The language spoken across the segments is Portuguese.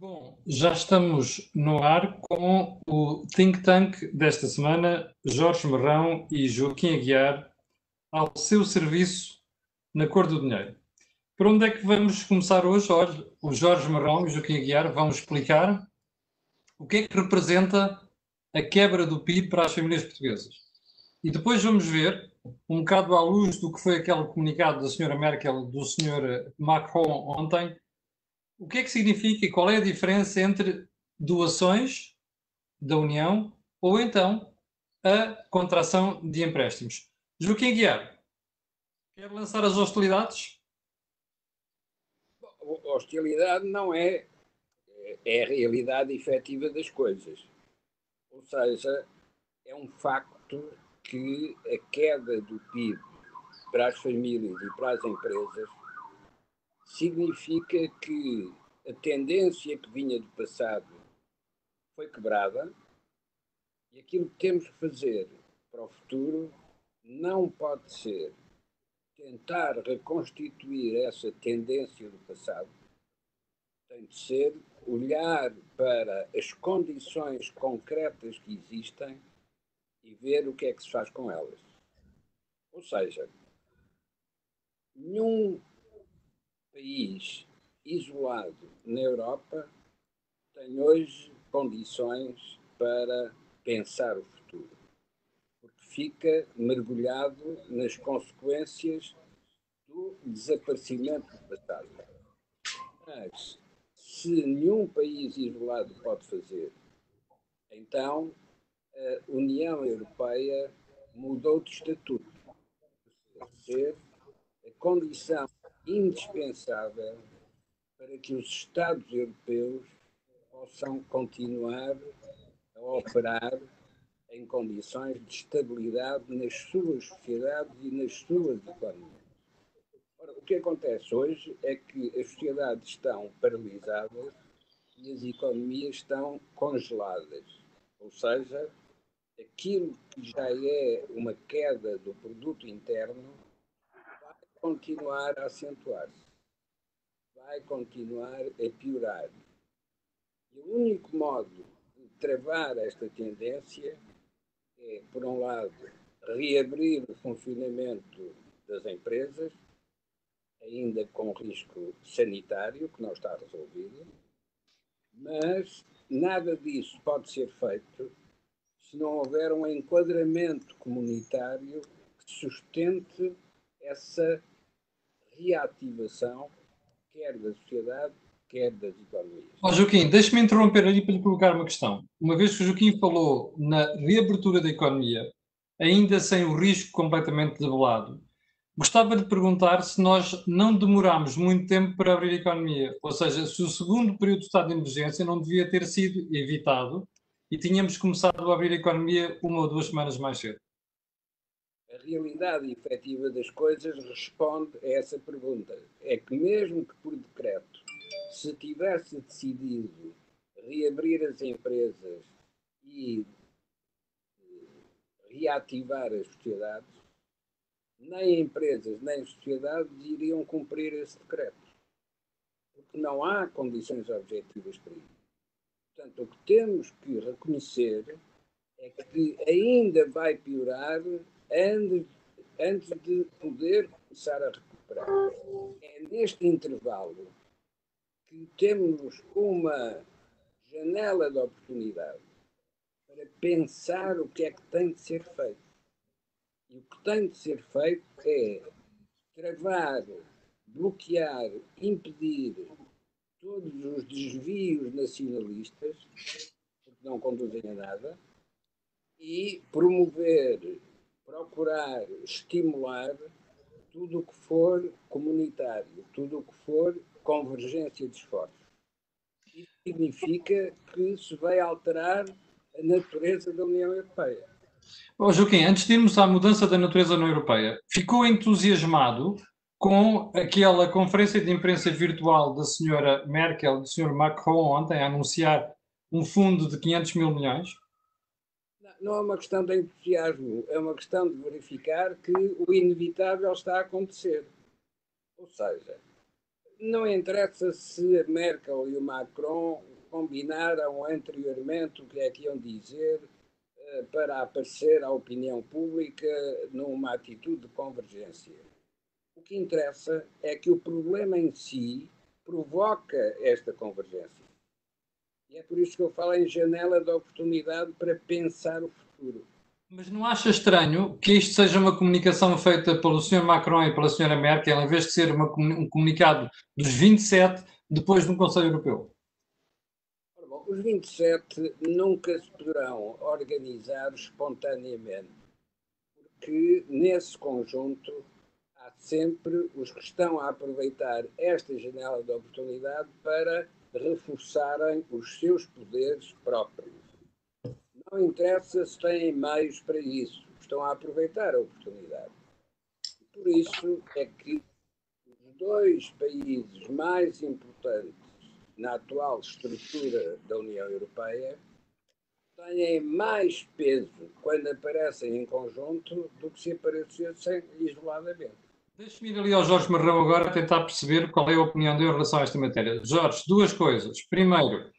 Bom, já estamos no ar com o think tank desta semana, Jorge Marrão e Joaquim Aguiar, ao seu serviço na cor do dinheiro. Por onde é que vamos começar hoje? Olha, o Jorge Marrão e o Joaquim Aguiar vão explicar o que é que representa a quebra do PIB para as famílias portuguesas. E depois vamos ver, um bocado à luz do que foi aquele comunicado da senhora Merkel, do senhor Macron ontem, o que é que significa e qual é a diferença entre doações da União ou então a contração de empréstimos? Joaquim Guiar, quer lançar as hostilidades? Hostilidade não é, é a realidade efetiva das coisas. Ou seja, é um facto que a queda do PIB para as famílias e para as empresas significa que a tendência que vinha do passado foi quebrada e aquilo que temos que fazer para o futuro não pode ser tentar reconstituir essa tendência do passado, tem de ser olhar para as condições concretas que existem e ver o que é que se faz com elas. Ou seja, nenhum país isolado na Europa tem hoje condições para pensar o futuro, porque fica mergulhado nas consequências do desaparecimento do passado. Mas, se nenhum país isolado pode fazer, então a União Europeia mudou de estatuto. Ser a condição indispensável para que os Estados europeus possam continuar a operar em condições de estabilidade nas suas sociedades e nas suas economias. Ora, o que acontece hoje é que as sociedades estão paralisadas e as economias estão congeladas. Ou seja, aquilo que já é uma queda do produto interno continuar a acentuar-se vai continuar a piorar. E o único modo de travar esta tendência é, por um lado, reabrir o funcionamento das empresas, ainda com risco sanitário, que não está resolvido, mas nada disso pode ser feito se não houver um enquadramento comunitário que sustente essa reativação quer da sociedade, quer das economias. Oh, Joaquim, deixe-me interromper ali para lhe colocar uma questão. Uma vez que o Joaquim falou na reabertura da economia, ainda sem o risco completamente debelado, gostava de perguntar se nós não demoramos muito tempo para abrir a economia. Ou seja, se o segundo período de estado de emergência não devia ter sido evitado e tínhamos começado a abrir a economia uma ou duas semanas mais cedo realidade efetiva das coisas responde a essa pergunta. É que, mesmo que por decreto se tivesse decidido reabrir as empresas e eh, reativar as sociedades, nem empresas nem sociedades iriam cumprir esse decreto. Porque não há condições objetivas para isso. Portanto, o que temos que reconhecer é que ainda vai piorar antes, antes de poder começar a recuperar. É neste intervalo que temos uma janela de oportunidade para pensar o que é que tem de ser feito. E o que tem de ser feito é travar, bloquear, impedir todos os desvios nacionalistas, porque não conduzem a nada, e promover procurar estimular tudo o que for comunitário, tudo o que for convergência de esforços. Isso significa que se vai alterar a natureza da União Europeia. Oh, Joaquim, antes de irmos à mudança da natureza União Europeia, ficou entusiasmado com aquela conferência de imprensa virtual da senhora Merkel, do senhor Macron ontem, a anunciar um fundo de 500 mil milhões? Não é uma questão de entusiasmo, é uma questão de verificar que o inevitável está a acontecer. Ou seja, não interessa se a Merkel e o Macron combinaram anteriormente o que é que iam dizer uh, para aparecer à opinião pública numa atitude de convergência. O que interessa é que o problema em si provoca esta convergência. E é por isso que eu falo em janela de oportunidade para pensar o futuro. Mas não acha estranho que isto seja uma comunicação feita pelo Sr. Macron e pela Sra. Merkel, em vez de ser uma, um comunicado dos 27 depois de um Conselho Europeu? Bom, os 27 nunca se poderão organizar espontaneamente, porque nesse conjunto há sempre os que estão a aproveitar esta janela de oportunidade para reforçarem os seus poderes próprios não interessa se têm meios para isso, estão a aproveitar a oportunidade. Por isso é que os dois países mais importantes na atual estrutura da União Europeia têm mais peso quando aparecem em conjunto do que se aparecessem isoladamente. Deixe-me ir ali ao Jorge Marrão agora tentar perceber qual é a opinião dele em relação a esta matéria. Jorge, duas coisas. Primeiro,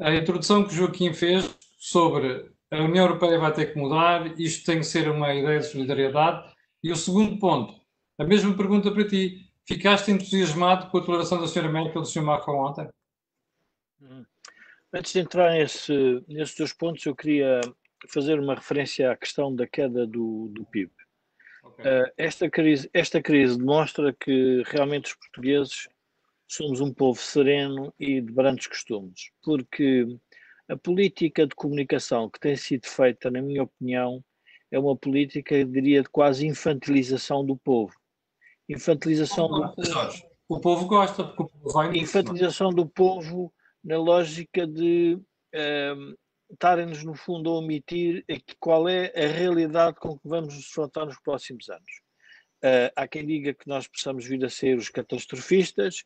a introdução que o Joaquim fez sobre a União Europeia vai ter que mudar, isto tem que ser uma ideia de solidariedade. E o segundo ponto, a mesma pergunta para ti, ficaste entusiasmado com a declaração da Sra. Merkel e do Sr. Macron ontem? Hum. Antes de entrar nesse, nesses dois pontos, eu queria fazer uma referência à questão da queda do, do PIB. Okay. Uh, esta, crise, esta crise demonstra que realmente os portugueses somos um povo sereno e de brandos costumes, porque a política de comunicação que tem sido feita, na minha opinião, é uma política, eu diria, de quase infantilização do povo. Infantilização do povo. O povo gosta, porque o povo vai Infantilização do povo na lógica de um, ehm, estarem-nos, no fundo, a omitir qual é a realidade com que vamos nos defrontar nos próximos anos. Uh, há quem diga que nós possamos vir a ser os catastrofistas,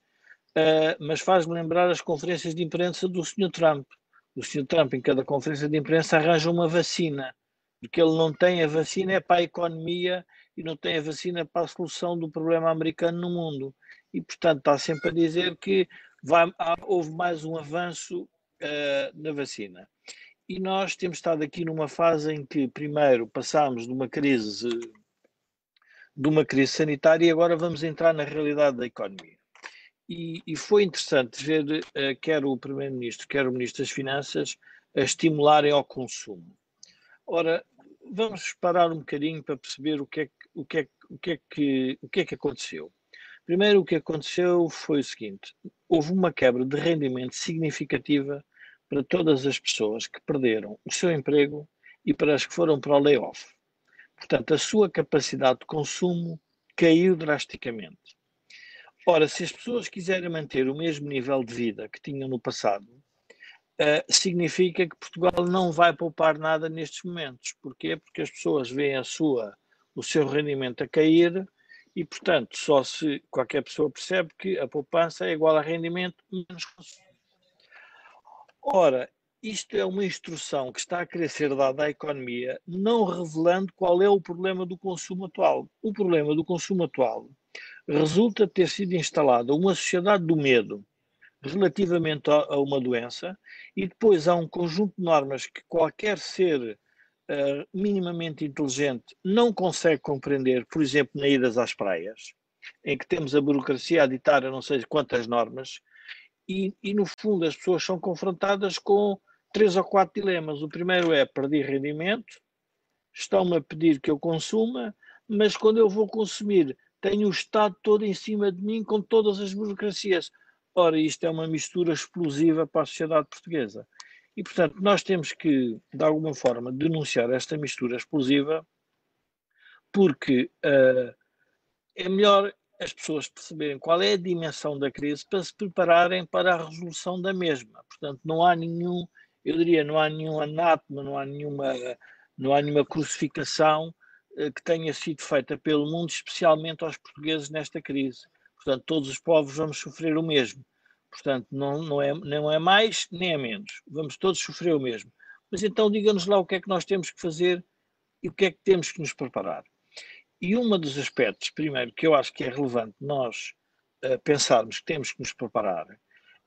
uh, mas faz-me lembrar as conferências de imprensa do Sr. Trump, o Sr. Trump, em cada conferência de imprensa, arranja uma vacina, porque ele não tem a vacina é para a economia e não tem a vacina para a solução do problema americano no mundo. E, portanto, está sempre a dizer que vai, há, houve mais um avanço uh, na vacina. E nós temos estado aqui numa fase em que, primeiro, passámos de uma crise de uma crise sanitária e agora vamos entrar na realidade da economia. E, e foi interessante ver uh, quer o Primeiro-Ministro, quer o Ministro das Finanças a estimularem ao consumo. Ora, vamos parar um bocadinho para perceber o que é que, o que, é, que, é o que, é que aconteceu. Primeiro, o que aconteceu foi o seguinte: houve uma quebra de rendimento significativa para todas as pessoas que perderam o seu emprego e para as que foram para o layoff. Portanto, a sua capacidade de consumo caiu drasticamente. Ora, se as pessoas quiserem manter o mesmo nível de vida que tinham no passado, uh, significa que Portugal não vai poupar nada nestes momentos. Porquê? Porque as pessoas veem a sua, o seu rendimento a cair e, portanto, só se qualquer pessoa percebe que a poupança é igual a rendimento menos consumo. Ora, isto é uma instrução que está a ser dada à economia, não revelando qual é o problema do consumo atual. O problema do consumo atual resulta ter sido instalada uma sociedade do medo relativamente a, uma doença e depois há um conjunto de normas que qualquer ser uh, minimamente inteligente não consegue compreender, por exemplo, na idas às praias, em que temos a burocracia a ditar não sei quantas normas, e, e no fundo as pessoas são confrontadas com três ou quatro dilemas. O primeiro é perder rendimento, estão-me a pedir que eu consuma, mas quando eu vou consumir tenho o Estado todo em cima de mim com todas as burocracias. Ora, isto é uma mistura explosiva para a sociedade portuguesa. E, portanto, nós temos que, de alguma forma, denunciar esta mistura explosiva, porque uh, é melhor as pessoas perceberem qual é a dimensão da crise para se prepararem para a resolução da mesma. Portanto, não há nenhum, eu diria, não há nenhum anátema, não há nenhuma, não há nenhuma crucificação eh, que tenha sido feita pelo mundo, especialmente aos portugueses nesta crise. Portanto, todos os povos vamos sofrer o mesmo. Portanto, não, não, é, não é mais nem é menos. Vamos todos sofrer o mesmo. Mas então diga-nos lá o que é que nós temos que fazer e o que é que temos que nos preparar. E um dos aspectos, primeiro, que eu acho que é relevante nós uh, pensarmos que temos que nos preparar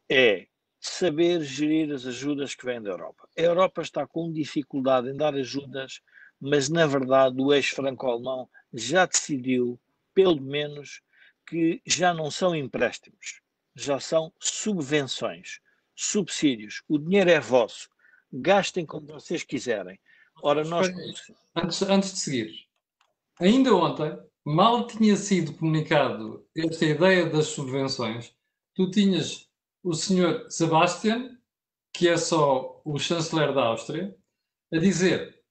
é saber gerir as ajudas que vêm da Europa. A Europa está com dificuldade em dar ajudas, mas na verdade o eixo franco-alemão já decidiu, pelo menos, que já não são empréstimos, já são subvenções, subsídios. O dinheiro é vosso, gastem como vocês quiserem. Ora, nós. Antes, antes de seguir, ainda ontem, mal tinha sido comunicado esta ideia das subvenções, tu tinhas o senhor Sebastian, que é só o chanceler da Áustria, a dizer: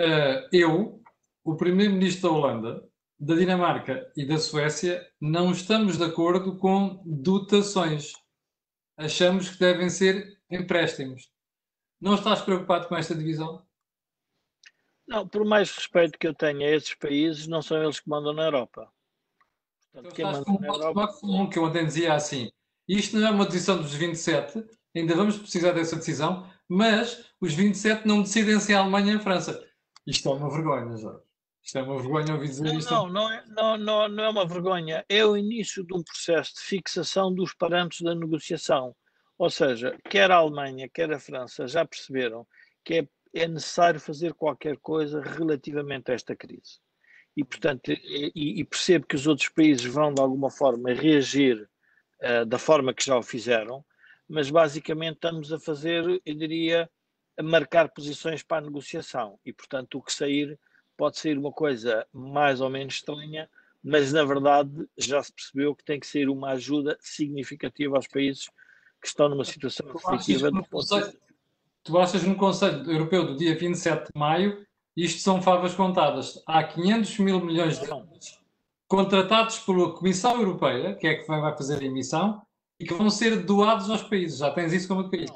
uh, Eu, o primeiro-ministro da Holanda, da Dinamarca e da Suécia, não estamos de acordo com dotações. Achamos que devem ser empréstimos. Não estás preocupado com esta divisão? Não, por mais respeito que eu tenha a esses países, não são eles que mandam na Europa. Portanto, então, estás com na Europa... que eu ontem dizia assim, isto não é uma decisão dos 27, ainda vamos precisar dessa decisão, mas os 27 não decidem se é a Alemanha ou a França. Isto é uma vergonha, Jorge. Isto é uma vergonha ouvir dizer não, isto. Não, não é, não, não, não é uma vergonha. É o início de um processo de fixação dos parâmetros da negociação. Ou seja, quer a Alemanha, quer a França já perceberam que é, é necessário fazer qualquer coisa relativamente a esta crise. E, portanto, e, e percebo que os outros países vão, de alguma forma, reagir uh, da forma que já o fizeram, mas basicamente estamos a fazer, eu diria, a marcar posições para a negociação. E, portanto, o que sair pode sair uma coisa mais ou menos estranha, mas na verdade já se percebeu que tem que ser uma ajuda significativa aos países que estão numa situação restritiva. Tu achas no Conselho Europeu do dia 27 de maio, isto são favas contadas, há 500 mil milhões de euros contratados pela Comissão Europeia, que é que vai fazer a emissão, e que vão ser doados aos países. Já tens isso como país?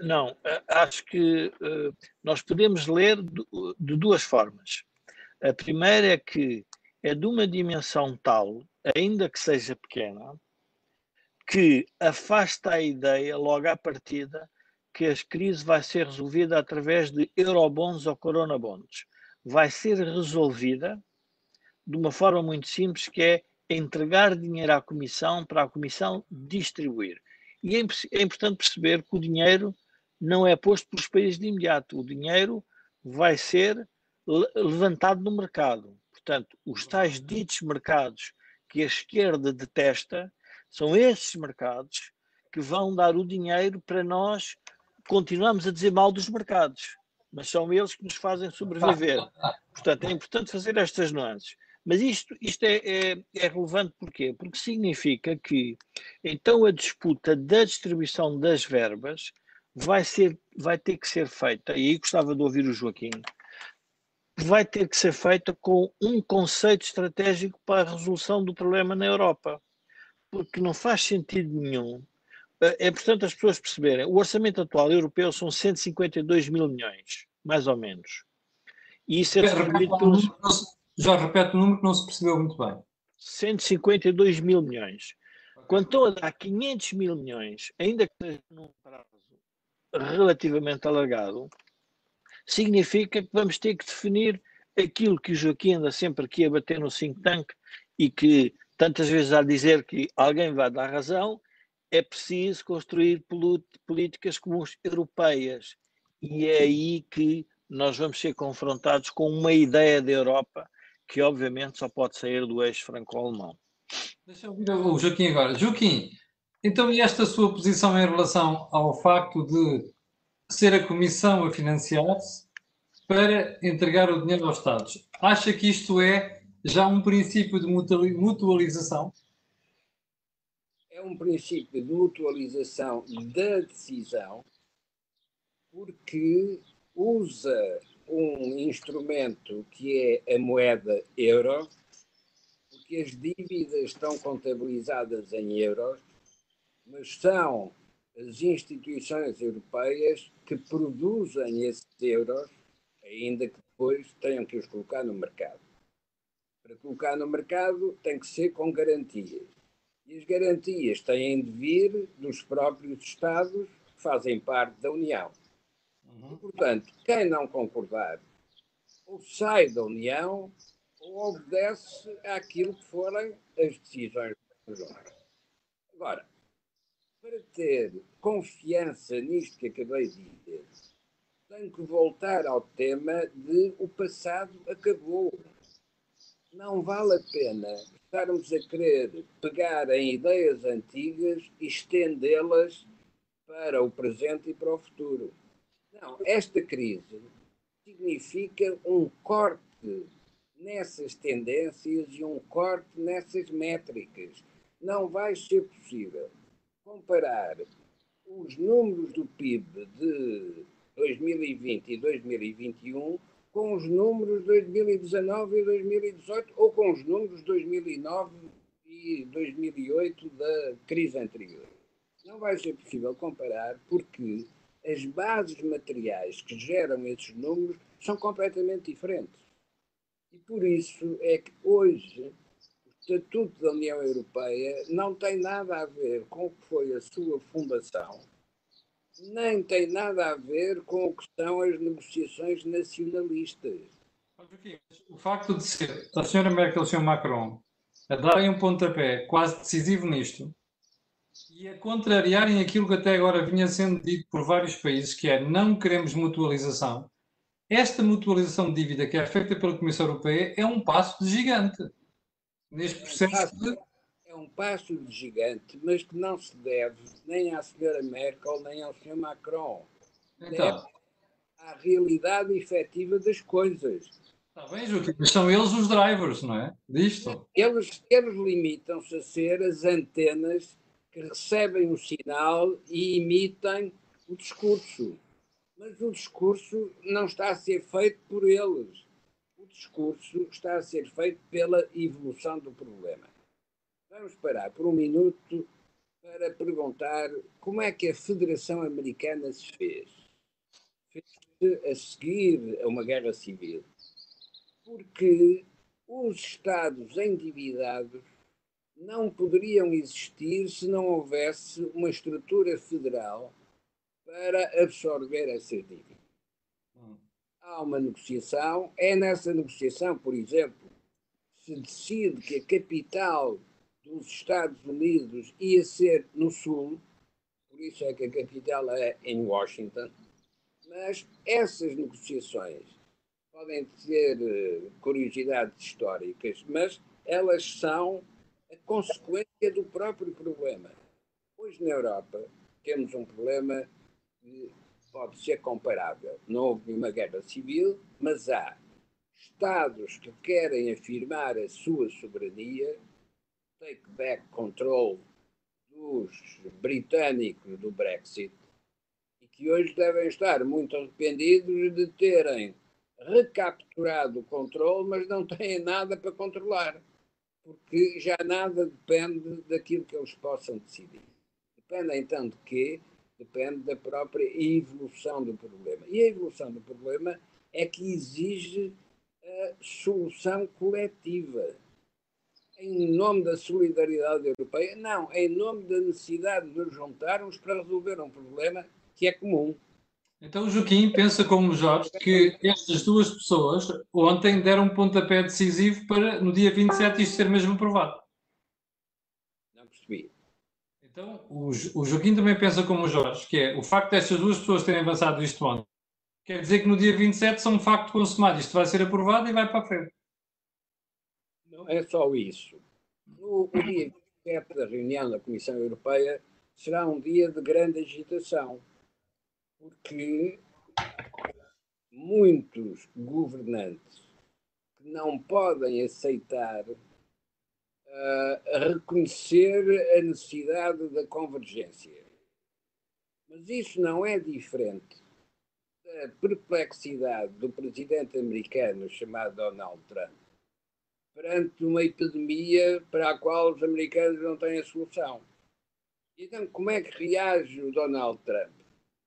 Não, eh, acho que uh, nós podemos ler de duas formas. A primeira é que é de uma dimensão tal, ainda que seja pequena, que afasta a ideia, logo à partida, que a crise vai ser resolvida através de eurobonds ou coronabonds. Vai ser resolvida de uma forma muito simples, que é entregar dinheiro à Comissão para a Comissão distribuir. E é, é importante perceber que o dinheiro não é posto pelos países de imediato. O dinheiro vai ser levantado no mercado. Portanto, os tais ditos mercados que a esquerda detesta são esses mercados que vão dar o dinheiro para nós continuarmos a dizer mal dos mercados, mas são eles que nos fazem sobreviver. Portanto, é importante fazer estas nuances. Mas isto, isto é, é, é, relevante porquê? Porque significa que então a disputa da distribuição das verbas vai, ser, vai ter que ser feita, e aí gostava de ouvir o Joaquim, vai ter que ser feita com um conceito estratégico para a resolução do problema na Europa. Porque não faz sentido nenhum. É importante as pessoas perceberem. O orçamento atual europeu são 152 mil milhões, mais ou menos. E isso é distribuído pelos. Já repete o número que não se percebeu muito bem. 152 mil milhões. Quando estão a dar 500 mil milhões, ainda que seja num prazo relativamente alargado, significa que vamos ter que definir aquilo que o Joaquim anda sempre aqui a bater no think tank e que tantas vezes a dizer que alguém vai dar razão, é preciso construir políticas comuns europeias. E é aí que nós vamos ser confrontados com uma ideia da Europa que, obviamente, só pode sair do eixo franco-alemão. Deixa eu ouvir o Joaquim agora. Joaquim, então e esta sua posição em relação ao facto de ser a Comissão a financiar-se para entregar o dinheiro aos Estados. Acha que isto é já um princípio de mutualização? É um princípio de mutualização da decisão porque usa um instrumento que é a moeda euro, porque as dívidas estão contabilizadas em euros, mas são as instituições europeias que produzem esses euros, ainda que depois tenham que os colocar no mercado. Para colocar no mercado tem que ser com garantias. E as garantias têm de vir dos próprios Estados que fazem parte da União. Uhum. E, portanto, quem não concordar ou sai da União ou obedece àquilo que forem as decisões. Agora, para ter confiança nisto que acabei de dizer, tenho que voltar ao tema de o passado acabou. Não vale a pena estarmos a querer pegar em ideias antigas e estendê-las para o presente e para o futuro. Não, esta crise significa um corte nessas tendências e um corte nessas métricas. Não vai ser possível comparar os números do PIB de 2020 e 2021 com os números de 2019 e 2018 ou com os números de 2009 e 2008 da crise anterior. Não vai ser possível comparar porque as bases materiais que geram esses números são completamente diferentes. E por isso é que hoje o Estatuto da União Europeia não tem nada a ver com o que foi a sua fundação, nem tem nada a ver com o que são as negociações nacionalistas. O facto de ser a senhora Merkel e o senhor Macron a darem um pontapé quase decisivo nisto e a contrariarem aquilo que até agora vinha sendo dito por vários países, que é não queremos mutualização, esta mutualização de dívida que é feita pela Comissão Europeia é um passo de gigante neste processo de é um passo de gigante, mas que não se deve nem à senhora Merkel nem ao senhor Macron. Então. Deve à realidade efetiva das coisas. Está bem, Joaquim, mas são eles os drivers, não é? Disto. Eles, eles limitam-se a ser as antenas que recebem o sinal e imitem o discurso. Mas o discurso não está a ser feito por eles. O discurso está a ser feito pela evolução do problema. Vamos parar por um minuto para perguntar como é que a Federação Americana se fez. Fez-se a seguir a uma guerra civil. Porque os Estados endividados não poderiam existir se não houvesse uma estrutura federal para absorver essas dívidas. Hum. Há uma negociação, é nessa negociação, por exemplo, se decide que a capital dos Estados Unidos ia ser no Sul, por isso é que a capital é em Washington, mas essas negociações podem ter eh, curiosidades históricas, mas elas são a consequência do próprio problema. Hoje na Europa temos um problema que pode ser comparável. Não houve uma guerra civil, mas há Estados que querem afirmar a sua soberania take back control dos britânicos do Brexit e que hoje devem estar muito arrependidos de terem recapturado o controle, mas não têm nada para controlar, porque já nada depende daquilo que eles possam decidir. Depende então de quê? Depende da própria evolução do problema. E a evolução do problema é que exige a solução coletiva em nome da solidariedade europeia, não, em nome da necessidade de nos juntarmos para resolver um problema que é comum. Então o Joaquim pensa como Jorge que estas duas pessoas ontem deram um pontapé decisivo para no dia 27 isto ser mesmo aprovado. Não percebi. Então o, o Joaquim também pensa como o Jorge, que é o facto destas duas pessoas terem avançado isto ontem, quer dizer que no dia 27 são um facto consumado, isto vai ser aprovado e vai para a frente não é só isso. O dia 27 da reunião da Comissão Europeia será um dia de grande agitação, porque muitos governantes que não podem aceitar uh, reconhecer a necessidade da convergência. Mas isso não é diferente da perplexidade do presidente americano chamado Donald Trump perante uma epidemia para a qual os americanos não têm a solução. Então, como é que reage o Donald Trump?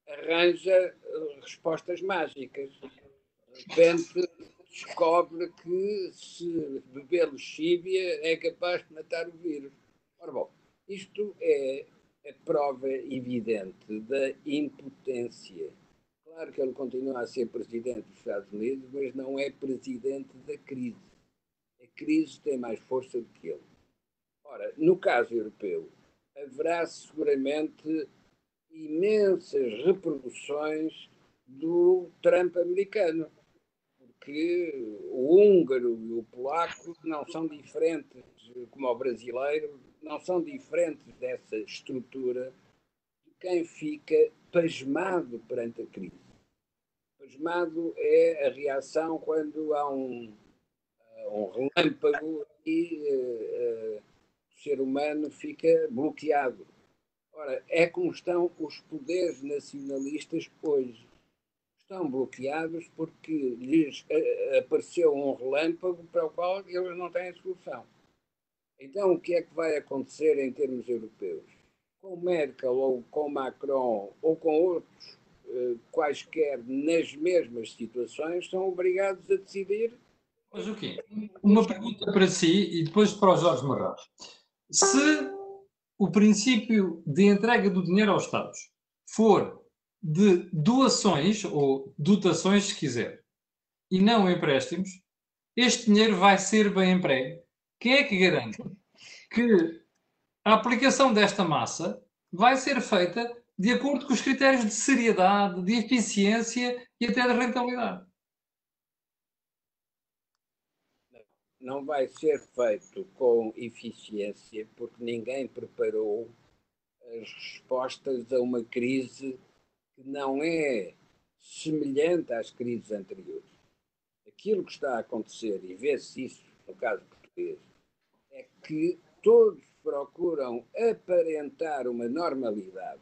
Arranja eh, respostas mágicas. De repente, descobre que se beber lexívia é capaz de matar o vírus. Ora bom, isto é a prova evidente da impotência. Claro que ele continua a ser presidente dos Estados Unidos, mas não é presidente da crise crise tem mais força do que ele. Ora, no caso europeu, haverá seguramente imensas reproduções do Trump americano, porque o húngaro e o polaco não são diferentes, como o brasileiro, não são diferentes dessa estrutura de quem fica pasmado perante a crise. Pasmado é a reação quando há um, um relâmpago e uh, o ser humano fica bloqueado. Ora, é como estão os poderes nacionalistas hoje. Estão bloqueados porque lhes uh, apareceu um relâmpago para o qual eles não têm solução. Então, o que é que vai acontecer em termos europeus? Com Merkel ou com Macron ou com outros quaisquer nas mesmas situações, são obrigados a decidir. Mas o quê? Uma pergunta para si e depois para o Jorge Marrão. Se o princípio de entrega do dinheiro aos Estados for de doações ou dotações, se quiser, e não empréstimos, este dinheiro vai ser bem emprego quem é que garante que a aplicação desta massa vai ser feita de acordo com os critérios de seriedade, de eficiência e até de rentabilidade? Não vai ser feito com eficiência porque ninguém preparou as respostas a uma crise que não é semelhante às crises anteriores. Aquilo que está a acontecer, e vê-se isso no caso português, é que todos procuram aparentar uma normalidade,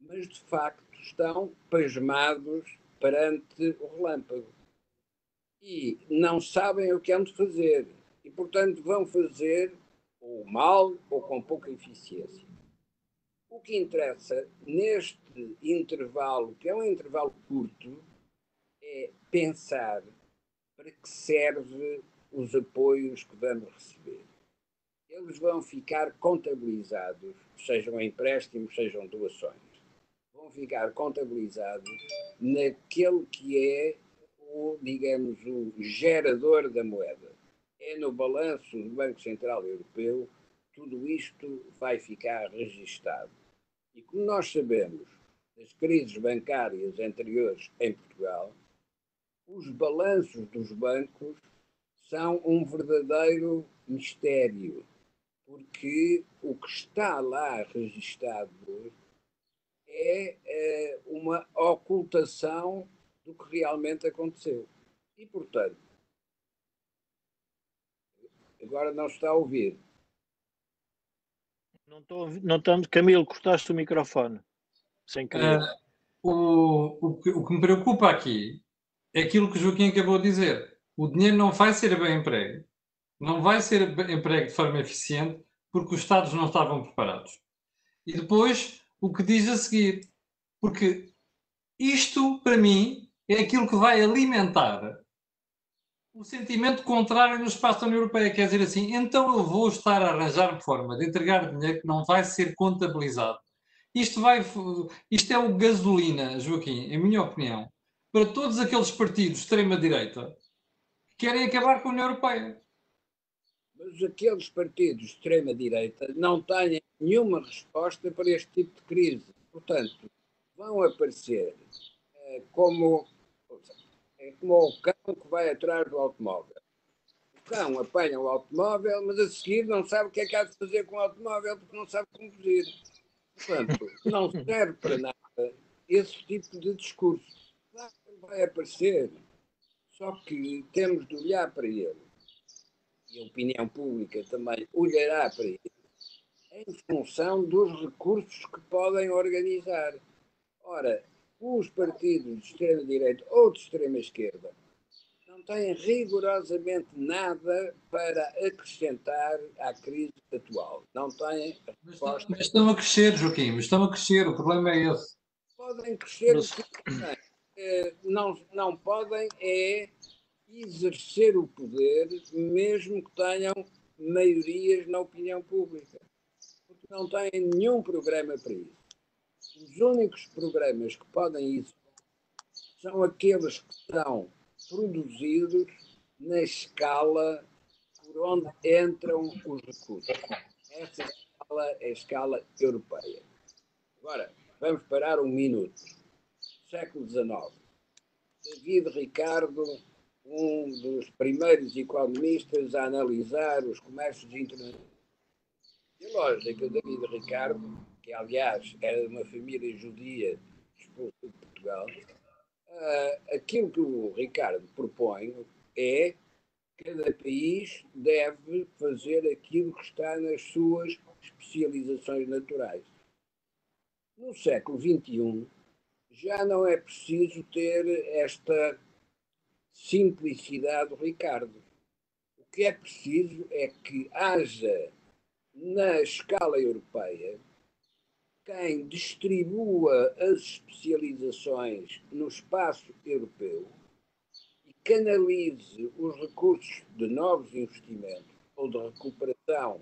mas de facto estão pasmados perante o relâmpago e não sabem o que hão de fazer. E, portanto, vão fazer ou mal ou com pouca eficiência. O que interessa neste intervalo, que é um intervalo curto, é pensar para que serve os apoios que vamos receber. Eles vão ficar contabilizados, sejam empréstimos, sejam doações, vão ficar contabilizados naquele que é o, digamos, o gerador da moeda. É no balanço do Banco Central Europeu, tudo isto vai ficar registado. E como nós sabemos das crises bancárias anteriores em Portugal, os balanços dos bancos são um verdadeiro mistério porque o que está lá registado é, é uma ocultação do que realmente aconteceu. E, portanto, agora não está a ouvir. Não estou não estamos, Camilo, cortaste o microfone. Sem querer. Uh, o, o, que, o que me preocupa aqui é aquilo que o Joaquim acabou de dizer. O dinheiro não vai ser bem emprego não vai ser emprego de forma eficiente porque os Estados não estavam preparados. E depois, o que diz a seguir, porque isto, para mim, é aquilo que vai alimentar o sentimento contrário no espaço da União Europeia, quer dizer assim, então eu vou estar a arranjar forma de entregar dinheiro que não vai ser contabilizado. Isto, vai, isto é o gasolina, Joaquim, em minha opinião, para todos aqueles partidos de extrema-direita que querem acabar com a União Europeia mas aqueles partidos de extrema-direita não têm nenhuma resposta para este tipo de crise. Portanto, vão aparecer é, como, é como o cão que vai atrás do automóvel. O cão apanha o automóvel, mas a seguir não sabe o que é que há de fazer com o automóvel porque não sabe conduzir. Portanto, não serve para nada esse tipo de discurso. Claro vai aparecer, só que temos de olhar para ele e a opinião pública também olhará para isso, em função dos recursos que podem organizar. Ora, os partidos de extrema-direita ou de extrema-esquerda não têm rigorosamente nada para acrescentar à crise atual. Não têm resposta. Mas estão a crescer, Joaquim, estão a crescer, o problema é esse. Podem crescer, mas... Eh, não, não podem é exercer o poder, mesmo que tenham maiorias na opinião pública. Porque não têm nenhum programa para isso. Os únicos programas que podem isso são aqueles que são produzidos na escala por onde entram os recursos. Essa escala escala é escala europeia. Agora, vamos parar um minuto. Século XIX. David Ricardo, um dos primeiros economistas a analisar os comércios internacionais. E lógico, David Ricardo, que aliás era de uma família judia expulsa de Portugal, uh, aquilo que o Ricardo propõe é cada país deve fazer aquilo que está nas suas especializações naturais. No século XXI, já não é preciso ter esta simplicidade do Ricardo. O que é preciso é que haja, na escala europeia, quem distribua as especializações no espaço europeu canalize os recursos de novos investimentos ou de recuperação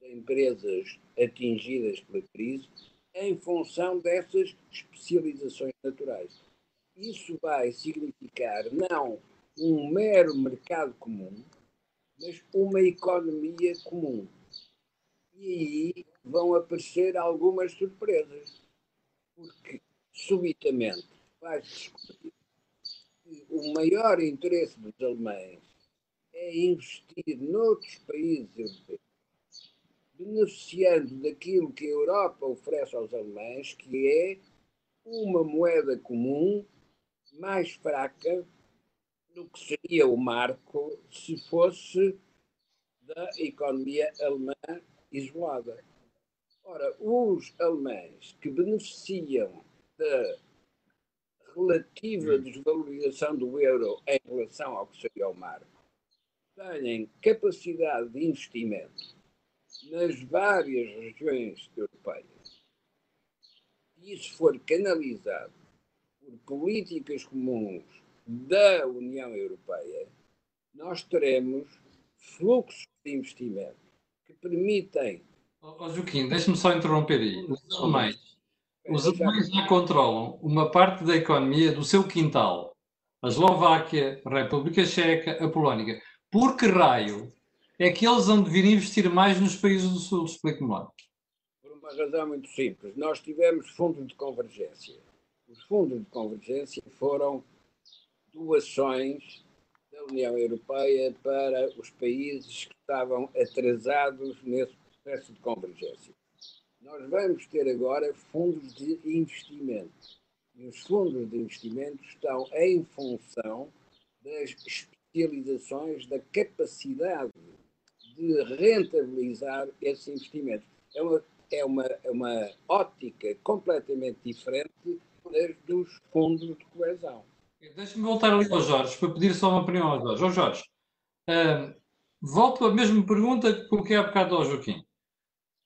de empresas atingidas pela crise em função dessas especializações naturais. Isso vai significar não um mero mercado comum, mas uma economia comum. E aí vão aparecer algumas surpresas, porque subitamente vai-se descobrir o maior interesse dos alemães é investir noutros países europeus, beneficiando daquilo que a Europa oferece aos alemães, que é uma moeda comum mais fraca do que seria o marco se fosse da economia alemã isolada. Ora, os alemães que beneficiam da relativa hum. desvalorização do euro em relação ao que seria o marco, têm capacidade de investimento nas várias regiões europeias, e isso for canalizado por políticas comuns da União Europeia, nós teremos fluxos de investimento que permitem. Oh, Joaquim, deixe-me só interromper aí. Os alemães os alemães já controlam uma parte da economia do seu quintal. A Eslováquia, a República Checa, a Polónia. Por que raio é que eles vão vir investir mais nos países do Sul? Explique-me lá. Por uma razão muito simples. Nós tivemos fundos de convergência. Os fundos de convergência foram doações da União Europeia para os países que estavam atrasados nesse processo de convergência. Nós vamos ter agora fundos de investimento. E os fundos de investimento estão em função das especializações, da capacidade de rentabilizar esses investimentos. É uma, é uma, é uma ótica completamente diferente dos fundos de coesão. Deixa-me voltar ali ao Jorge, para pedir só uma opinião ao Jorge. Jorge, uh, volto à mesma pergunta que coloquei há bocado ao Joaquim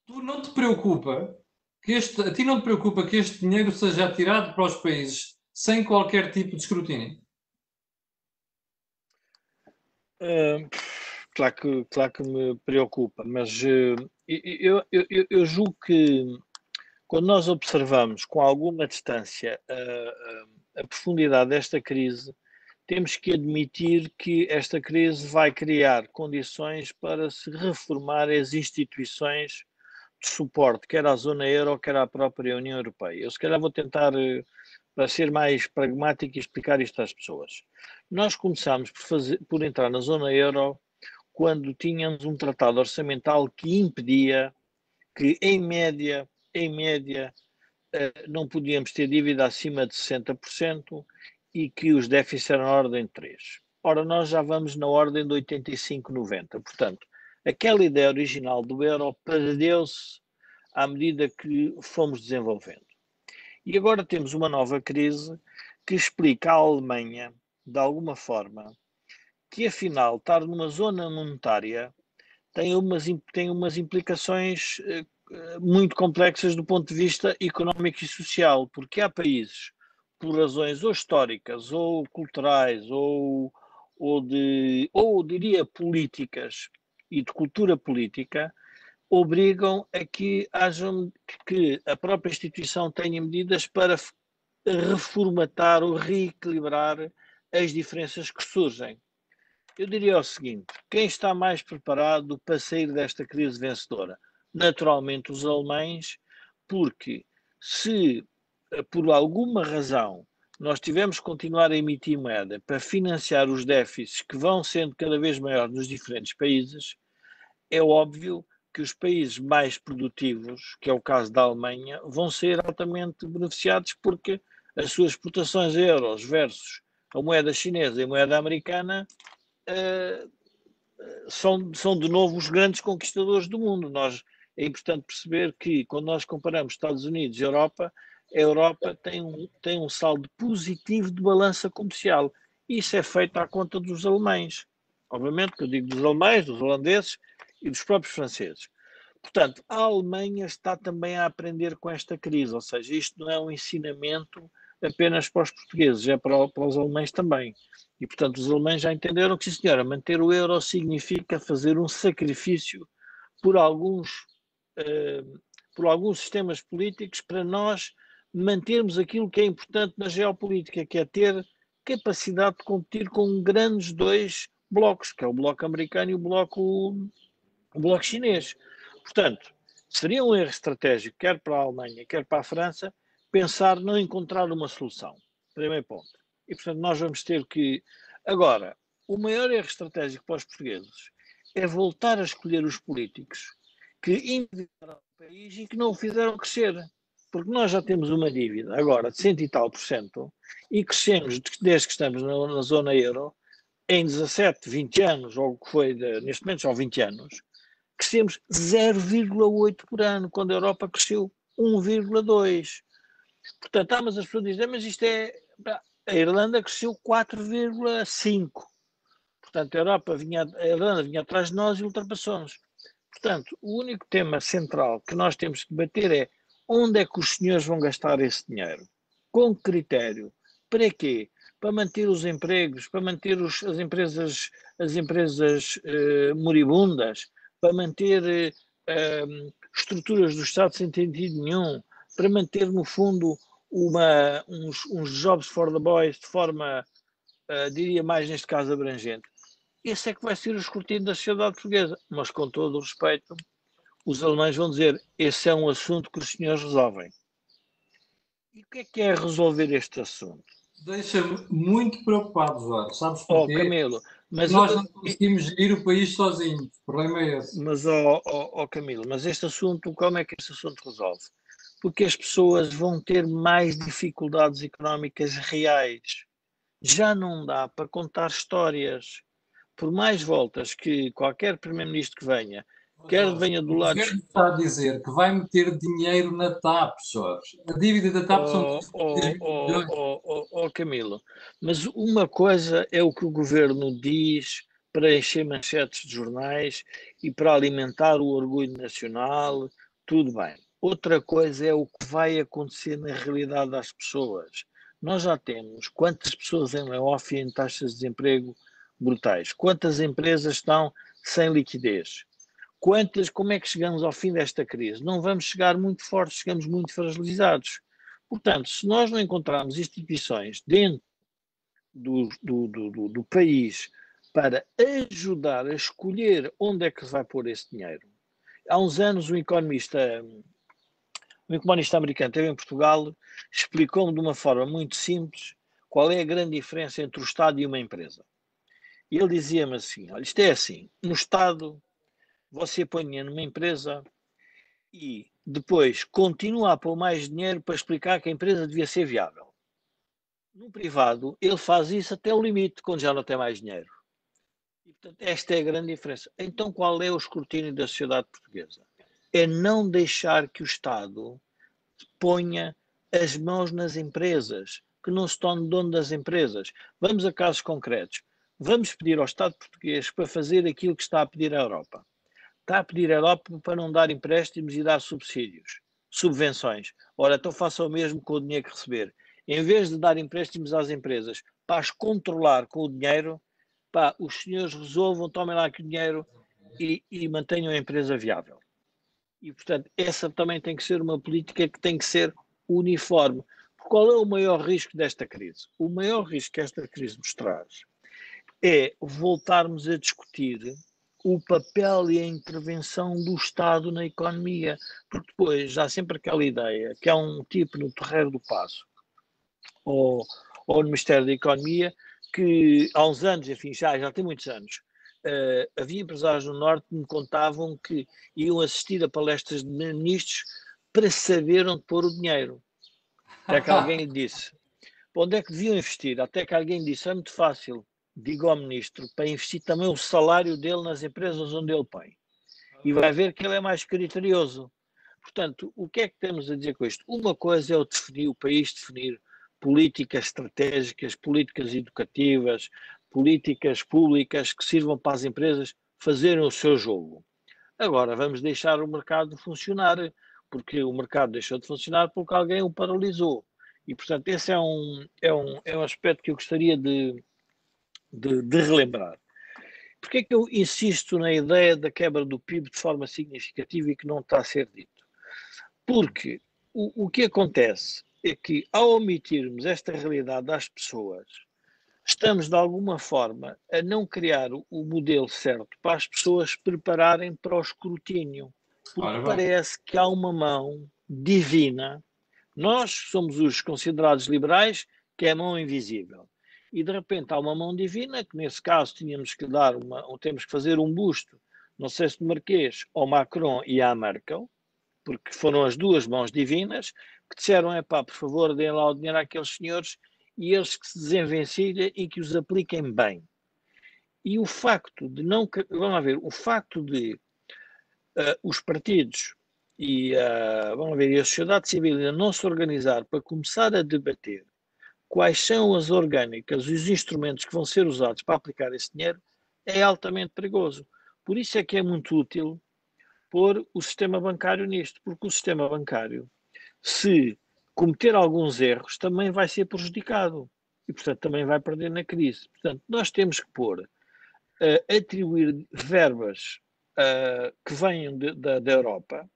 tu não te preocupa que este, a ti não te preocupa que este dinheiro seja atirado para os países sem qualquer tipo de escrutínio? Uh, claro, que, claro que me preocupa, mas uh, eu, eu, eu, eu, julgo que quando nós observamos com alguma distância uh, a profundidade desta crise, temos que admitir que esta crise vai criar condições para se reformar as instituições de suporte, quer à zona euro, quer à própria União Europeia. Eu, se calhar, vou tentar, eh, para ser mais pragmático, explicar isto às pessoas. Nós começámos por, fazer, por entrar na zona euro quando tínhamos um tratado orçamental que impedia que, em média, em média, não podíamos ter dívida acima de 60% e que os déficits eram na ordem de 3. Ora, nós já vamos na ordem de 85, 90. Portanto, aquela ideia original do euro perdeu-se à medida que fomos desenvolvendo. E agora temos uma nova crise que explica à Alemanha, de alguma forma, que afinal estar numa zona monetária tem umas, tem umas implicações eh, muito complexas do ponto de vista económico e social, porque há países, por razões ou históricas, ou culturais, ou, ou, de, ou diria políticas, e de cultura política obrigam a que hajam que a própria instituição tenha medidas para reformatar ou reequilibrar as diferenças que surgem. Eu diria o seguinte: quem está mais preparado para sair desta crise vencedora? Naturalmente os alemães, porque se eh, por alguma razão nós tivemos que continuar a emitir moeda para financiar os déficits que vão sendo cada vez maiores nos diferentes países, é óbvio que os países mais produtivos, que é o caso da Alemanha, vão ser altamente beneficiados porque as suas exportações em euros versus a moeda chinesa e a moeda americana uh, são, são de novo os grandes conquistadores do mundo. Nós, é importante perceber que quando nós comparamos Estados Unidos e Europa, a Europa tem um, tem um saldo positivo de balança comercial. Isso é feito à conta dos alemães. Obviamente que eu digo dos alemães, dos holandeses e dos próprios franceses. Portanto, a Alemanha está também a aprender com esta crise, ou seja, isto não é um ensinamento apenas para os portugueses, é para, para os alemães também. E, portanto, os alemães já entenderam que, sim, senhora, manter o euro significa fazer um sacrifício por alguns, por alguns sistemas políticos para nós mantermos aquilo que é importante na geopolítica, que é ter capacidade de competir com grandes dois blocos, que é o bloco americano e o bloco, o bloco chinês. Portanto, seria um erro estratégico, quer para a Alemanha, quer para a França, pensar não encontrar uma solução. Primeiro ponto. E, portanto, nós vamos ter que. Agora, o maior erro estratégico para os portugueses é voltar a escolher os políticos que endividaram o país e que não o fizeram crescer porque nós já temos uma dívida agora de cento e tal por cento e crescemos desde que estamos na, na, zona euro em 17, 20 anos, ou que foi de, neste momento são 20 anos, crescemos 0,8 por ano, quando a Europa cresceu 1,2. Portanto, ah, mas as pessoas dizem, mas isto é. A Irlanda cresceu 4,5. Portanto, a Europa vinha, a Irlanda vinha atrás de nós e ultrapassou-nos. Portanto, o único tema central que nós temos que debater é onde é que os senhores vão gastar esse dinheiro? Com critério? Para quê? Para manter os empregos, para manter os, as empresas, as empresas eh, moribundas, para manter eh, estruturas do Estado sem sentido nenhum, para manter, no fundo, uma, uns, uns jobs for the boys de forma, uh, diria mais neste caso, abrangente. Esse é que vai ser o escrutínio da sociedade portuguesa. Mas, com todo o respeito, os alemães vão dizer: esse é um assunto que os senhores resolvem. E o que é que é resolver este assunto? Deixa-me muito preocupado, Jorge. Sabes oh, porquê? Oh, Camilo, mas nós não conseguimos gerir o país sozinhos. O problema é esse. Mas, oh, oh, oh, Camilo, mas este assunto, como é que este assunto resolve? Porque as pessoas vão ter mais dificuldades económicas reais. Já não dá para contar histórias. Por mais voltas que qualquer primeiro-ministro que venha quer venha do lado. O governo está a dizer que vai meter dinheiro na TAP, Jorge. A dívida da TAP oh, são. Oh, oh, oh, oh, oh, Camilo, mas uma coisa é o que o governo diz para encher manchetes de jornais e para alimentar o orgulho nacional, tudo bem. Outra coisa é o que vai acontecer na realidade das pessoas. Nós já temos quantas pessoas em layoff e em taxas de desemprego brutais, quantas empresas estão sem liquidez, quantas, como é que chegamos ao fim desta crise? Não vamos chegar muito fortes, chegamos muito fragilizados. Portanto, se nós não encontrarmos instituições dentro do, do, do, do, país para ajudar a escolher onde é que vai pôr esse dinheiro. Há uns anos um economista, um economista americano esteve em Portugal, explicou-me de uma forma muito simples qual é a grande diferença entre o Estado e uma empresa. E ele dizia-me assim, olha, isto é assim, no Estado você põe numa empresa e depois continua a pôr mais dinheiro para explicar que a empresa devia ser viável. No privado, ele faz isso até o limite, quando já não tem mais dinheiro. E, portanto, esta é a grande diferença. Então, qual é o escrutínio da sociedade portuguesa? É não deixar que o Estado ponha as mãos nas empresas, que não se torne dono das empresas. Vamos a casos concretos. Vamos pedir ao Estado português para fazer aquilo que está a pedir à Europa está a pedir a Europa para não dar empréstimos e dar subsídios, subvenções. Ora, então faça o mesmo com o dinheiro que receber. Em vez de dar empréstimos às empresas para as controlar com o dinheiro, pá, os senhores resolvam, tomem lá o dinheiro e, e mantenham a empresa viável. E, portanto, essa também tem que ser uma política que tem que ser uniforme. Qual é o maior risco desta crise? O maior risco que esta crise nos traz é voltarmos a discutir o papel e a intervenção do Estado na economia, porque depois há sempre aquela ideia que há um tipo no Terreiro do Passo ou, ou no Ministério da Economia que há uns anos, enfim, já, já tem muitos anos, uh, havia empresários no Norte que me contavam que iam assistir a palestras de ministros para saber onde pôr o dinheiro. Até que alguém disse, onde é que deviam investir? Até que alguém disse, é muito fácil, diga ao ministro, para investir também o salário dele nas empresas onde ele põe. E vai ver que ele é mais criterioso. Portanto, o que é que temos a dizer com isto? Uma coisa é o definir, o país definir políticas estratégicas, políticas educativas, políticas públicas que sirvam para as empresas fazerem o seu jogo. Agora vamos deixar o mercado funcionar, porque o mercado deixou de funcionar porque alguém o paralisou. E, portanto, esse é um, é um, é um aspecto que eu gostaria de, de, de relembrar. Porquê é que eu insisto na ideia da quebra do PIB de forma significativa e que não está a ser dito? Porque o, o que acontece é que, ao omitirmos esta realidade às pessoas, estamos de alguma forma a não criar o, o modelo certo para as pessoas prepararem para o escrutínio. Porque parece que há uma mão divina. Nós somos os considerados liberais, que é a mão invisível. E de repente há uma mão divina, que nesse caso tínhamos que dar uma, ou temos que fazer um busto, não sei se do Marquês, ao Macron e à Merkel, porque foram as duas mãos divinas, que disseram, é pá, por favor, deem lá o dinheiro àqueles senhores e eles que se desenvencilhem e que os apliquem bem. E o facto de não, vamos lá ver, o facto de uh, os partidos e, uh, vamos ver, e a sociedade civil ainda não se organizar para começar a debater quais são as orgânicas e os instrumentos que vão ser usados para aplicar esse dinheiro é altamente perigoso. Por isso é que é muito útil pôr o sistema bancário nisto, porque o sistema bancário se cometer alguns erros, também vai ser prejudicado e, portanto, também vai perder na crise. Portanto, nós temos que pôr, uh, atribuir verbas uh, que venham de, da, da Europa,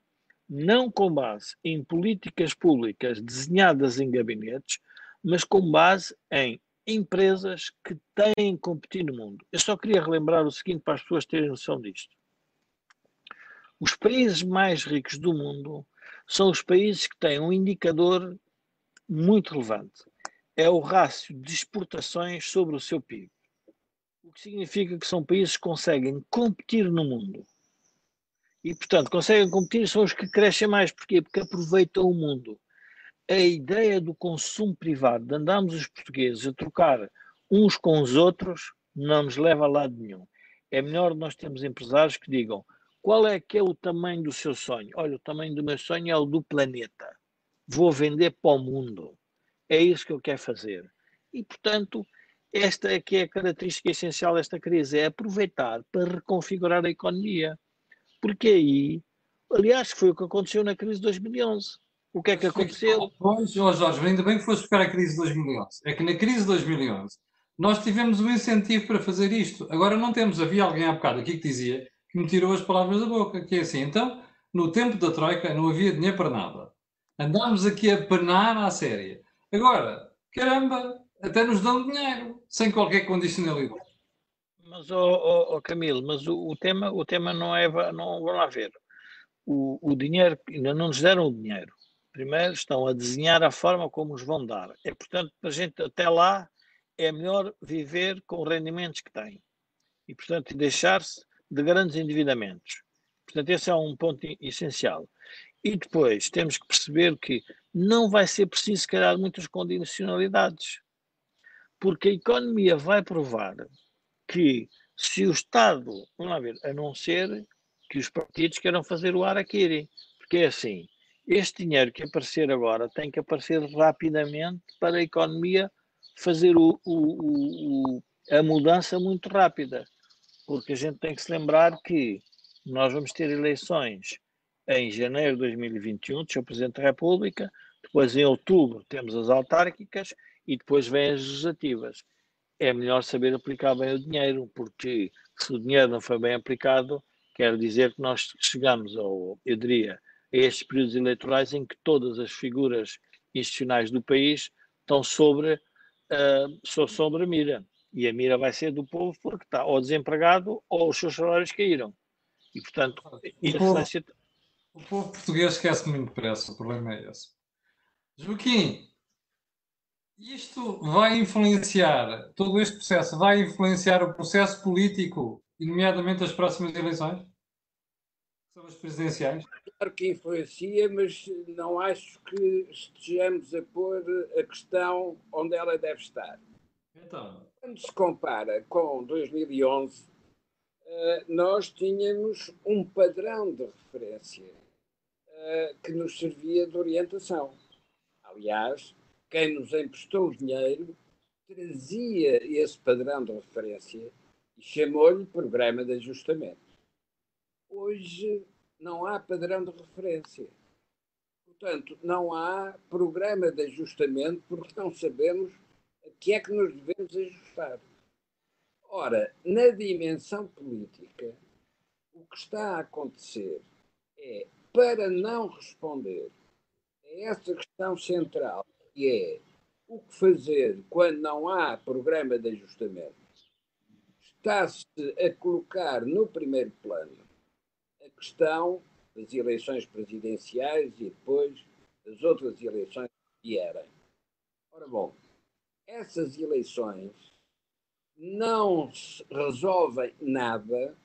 não com base em políticas públicas desenhadas em gabinetes, mas com base em empresas que têm que competir no mundo. Eu só queria relembrar o seguinte para as pessoas terem noção disto. Os países mais ricos do mundo são os países que têm um indicador muito relevante. É o rácio de exportações sobre o seu PIB. O que significa que são países que conseguem competir no mundo. E, portanto, conseguem competir são os que crescem mais. Porquê? Porque aproveitam o mundo. A ideia do consumo privado, de andarmos os portugueses a trocar uns com os outros, não nos leva a lado nenhum. É melhor nós termos empresários que digam qual é que é o tamanho do seu sonho? Olha, o tamanho do meu sonho é o do planeta. Vou vender para o mundo. É isso que eu quero fazer. E, portanto, esta é que é a característica essencial desta crise, é aproveitar para reconfigurar a economia. Porque aí, aliás, foi o que aconteceu na crise de 2011. O que é que aconteceu? Pois, oh Jorge, ainda bem que foste buscar a crise de 2011. É que na crise de 2011 nós tivemos um incentivo para fazer isto. Agora não temos. Havia alguém há bocado aqui que dizia que me tirou as palavras da boca, que é assim, então, no tempo da Troika não havia dinheiro para nada. Andámos aqui a penar à séria. Agora, caramba, até nos dão dinheiro, sem qualquer condicionalidade. Mas, oh, oh, oh Camilo, mas o, o, tema, o tema não é, não, vamos lá ver, o, o dinheiro, ainda não nos deram o dinheiro. Primeiro estão a desenhar a forma como os vão dar. É, portanto, para a gente até lá, é melhor viver com os rendimentos que tem. E, portanto, deixar-se de grandes endividamentos. Portanto, esse é um ponto essencial. E depois temos que perceber que não vai ser preciso, se calhar, muitas condicionalidades. Porque a economia vai provar que se o Estado, vamos lá ver, a não ser que os partidos queiram fazer o araquiri. Porque é assim, este dinheiro que aparecer agora tem que aparecer rapidamente para a economia fazer o, o, o, a mudança muito rápida porque a gente tem que se lembrar que nós vamos ter eleições em janeiro de 2021, Sr. Presidente da República, depois em outubro temos as autárquicas e depois vêm as legislativas. É melhor saber aplicar bem o dinheiro, porque se o dinheiro não foi bem aplicado, quer dizer que nós chegamos, ao, eu diria, estes períodos eleitorais em que todas as figuras institucionais do país estão sobre, uh, sobre a mira. E a mira vai ser do povo porque está ou desempregado ou os seus salários caíram. E, portanto, o povo, o povo português esquece muito depressa, o problema é esse. Joaquim, isto vai influenciar, todo este processo vai influenciar o processo político, nomeadamente as próximas eleições? São as presidenciais? Claro que influencia, mas não acho que estejamos a pôr a questão onde ela deve estar. Então. Quando se compara com 2011, eh, nós tínhamos um padrão de referência eh, que nos servia de orientação. Aliás, quem nos emprestou o dinheiro trazia esse padrão de referência e chamou-lhe Programa de Ajustamento. Hoje não há padrão de referência. Portanto, não há programa de ajustamento porque não sabemos a que é que nos devemos ajustar. Ora, na dimensão política, o que está a acontecer é, para não responder a essa questão central, que é o que fazer quando não há programa de ajustamento, está-se a colocar no primeiro plano questão das eleições presidenciais e depois das outras eleições que vierem. Ora bom, essas eleições não resolvem nada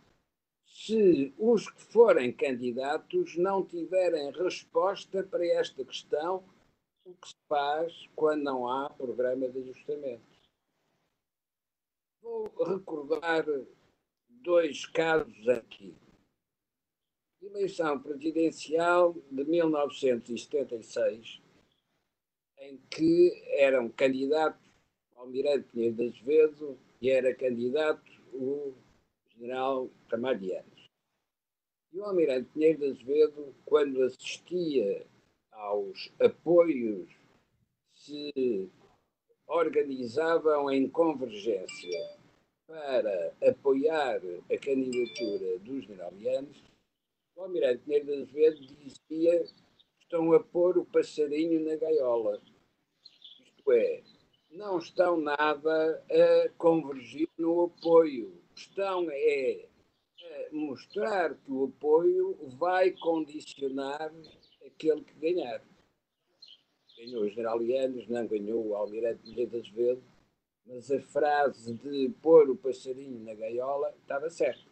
se os que forem candidatos não tiverem resposta para esta questão, o que se faz quando não há programa de ajustamento. Vou recordar dois casos aqui. Eleição presidencial de 1976, em que eram candidatos Almirante Pinheiro de Azevedo e era candidato o general Ramalhianos. E o Almirante Pinheiro de Azevedo, quando assistia aos apoios, se organizavam em convergência para apoiar a candidatura dos generalianos, o Almirante Pinheiro de Azevedo dizia estão a pôr o passarinho na gaiola. Isto é, não estão nada a convergir no apoio. Estão é a mostrar que o apoio vai condicionar aquele que ganhar. Ganhou os generalianos, não ganhou o Almirante de Azevedo, mas a frase de pôr o passarinho na gaiola estava certa.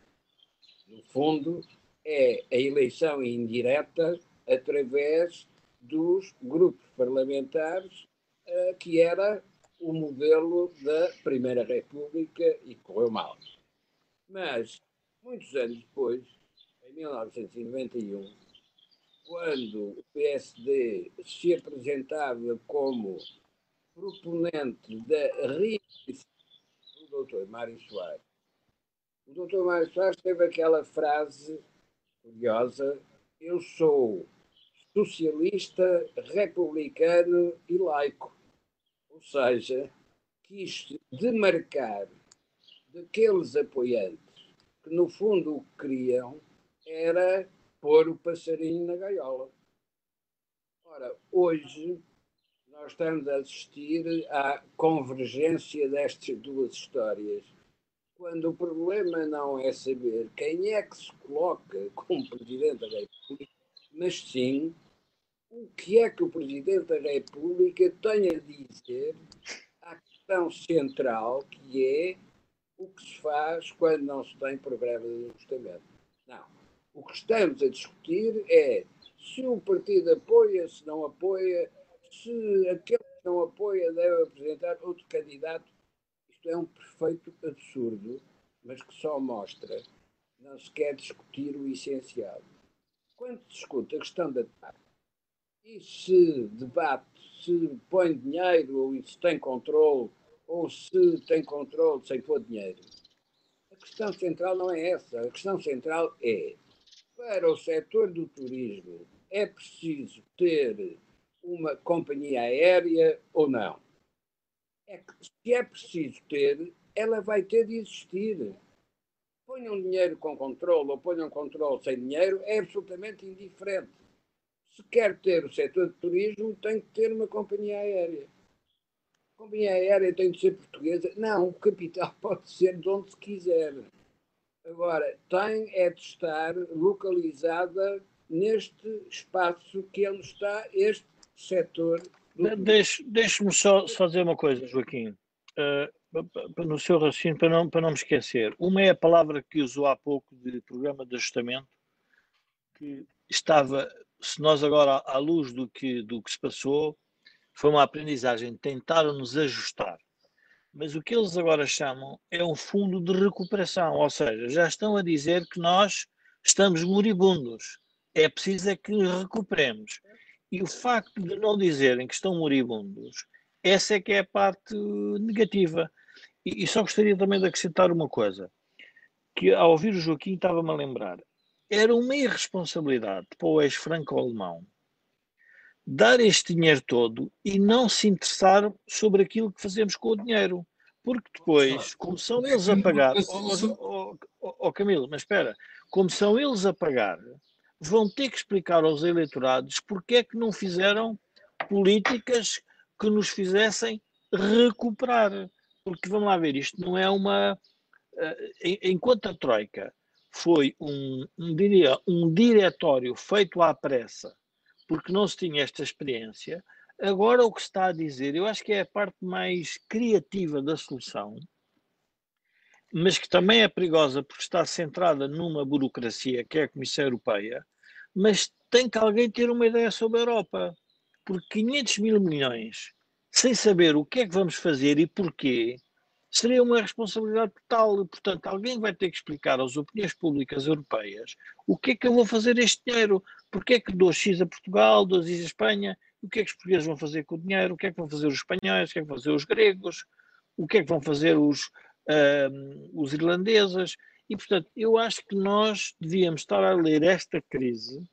No fundo, é a eleição indireta através dos grupos parlamentares, uh, que era o modelo da Primeira República e correu mal. Mas, muitos anos depois, em 1991, quando o PSD se apresentava como proponente da reeleição do Dr. Mário Soares, o Dr. Mário Soares teve aquela frase curiosa: Eu sou socialista, republicano e laico ou seja, quis demarcar daqueles apoiantes que, no fundo, o que queriam era pôr o passarinho na gaiola. Ora, hoje nós estamos a assistir à convergência destas duas histórias, quando o problema não é saber quem é que se coloca como Presidente da República, mas sim o que é que o Presidente da República tem a dizer à questão central, que é o que se faz quando não se tem programa de ajustamento. Não. O que estamos a discutir é se o partido apoia, se não apoia, se aquele que não apoia deve apresentar outro candidato. Isto é um perfeito absurdo, mas que só mostra não se quer discutir o essencial. Quando se discute a questão da taxa, e se debate se põe dinheiro ou se tem controle ou se tem controle sem pôr dinheiro. A questão central não é essa. A questão central é, para o setor do turismo, é preciso ter uma companhia aérea ou não? É que, se é preciso ter, ela vai ter de existir. Ponham dinheiro com controle ou ponham controle sem dinheiro, é absolutamente indiferente se quer ter o setor de turismo, tem que ter uma companhia aérea. A companhia aérea tem de ser portuguesa. Não, o capital pode ser de onde se quiser. Agora, tem é de estar localizada neste espaço que ele está, este setor. Deixe-me só fazer uma coisa, Joaquim. Uh, no seu raciocínio, para não, para não me esquecer. Uma é a palavra que usou há pouco de programa de ajustamento, que estava, se nós agora, à luz do que, do que se passou, foi uma aprendizagem, tentaram nos ajustar. Mas o que eles agora chamam é um fundo de recuperação, ou seja, já estão a dizer que nós estamos moribundos. É preciso é que recuperemos. E o facto de não dizerem que estão moribundos, essa é que é a parte negativa. E, e só gostaria também de acrescentar uma coisa, que ao ouvir o Joaquim estava-me a lembrar. Era uma irresponsabilidade para o ex-franco-alemão dar este dinheiro todo e não se interessar sobre aquilo que fazemos com o dinheiro. Porque depois, como são eles a pagar, oh, oh, oh, Camilo, mas espera, como são eles a pagar, vão ter que explicar aos eleitorados porque é que não fizeram políticas que nos fizessem recuperar. Porque vamos lá ver, isto não é uma. Eh, enquanto a Troika foi um, um, diria, um diretório feito à pressa porque não se tinha esta experiência. Agora, o que se está a dizer, eu acho que é a parte mais criativa da solução, mas que também é perigosa porque está centrada numa burocracia que é a Comissão Europeia, mas tem que alguém ter uma ideia sobre a Europa, porque 500 mil milhões, sem saber o que é que vamos fazer e porquê, seria uma responsabilidade total. E, portanto, alguém vai ter que explicar às opiniões públicas europeias o que é que eu vou fazer este dinheiro, porque é que dou X a Portugal, dou X a Espanha, o que é que os portugueses vão fazer com o dinheiro, o que é que vão fazer os espanhóis, o que é que vão fazer os gregos, o que é que vão fazer os, uh, os irlandeses. E, portanto, eu acho que nós devíamos estar a ler esta crise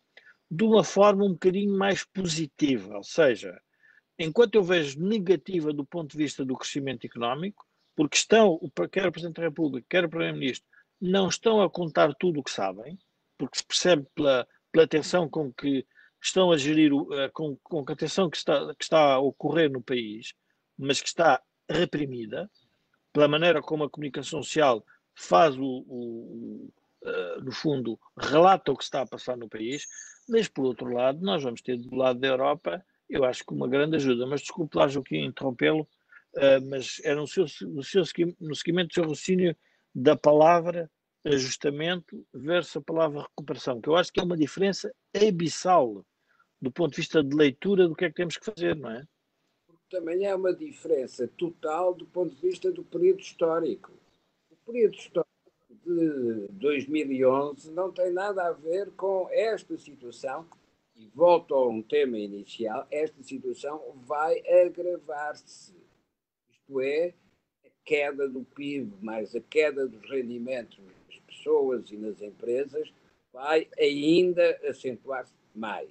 de uma forma um bocadinho mais positiva, ou seja, enquanto eu vejo negativa do ponto de vista do crescimento económico, porque estão, quer o Presidente da República, quer o Primeiro-Ministro, não estão a contar tudo o que sabem, porque se percebe pela, pela atenção com que estão a gerir, uh, com, com a atenção que está, que está a ocorrer no país, mas que está reprimida, pela maneira como a comunicação social faz o, o, o uh, no fundo, relata o que está a passar no país, mas por outro lado, nós vamos ter do lado da Europa, eu acho que uma grande ajuda, mas desculpe lá, Joaquim, interrompê-lo, uh, mas era no, seu, no, seu, no seguimento do seu raciocínio da palavra ajustamento versus a palavra recuperação, que eu acho que é uma diferença abissal do ponto de vista de leitura do que é que temos que fazer, não é? Também é uma diferença total do ponto de vista do período histórico. O período histórico de 2011 não tem nada a ver com esta situação e volto a um tema inicial, esta situação vai agravar-se isto é, a queda do PIB, mais a queda dos rendimentos das pessoas e nas empresas, vai ainda acentuar-se mais.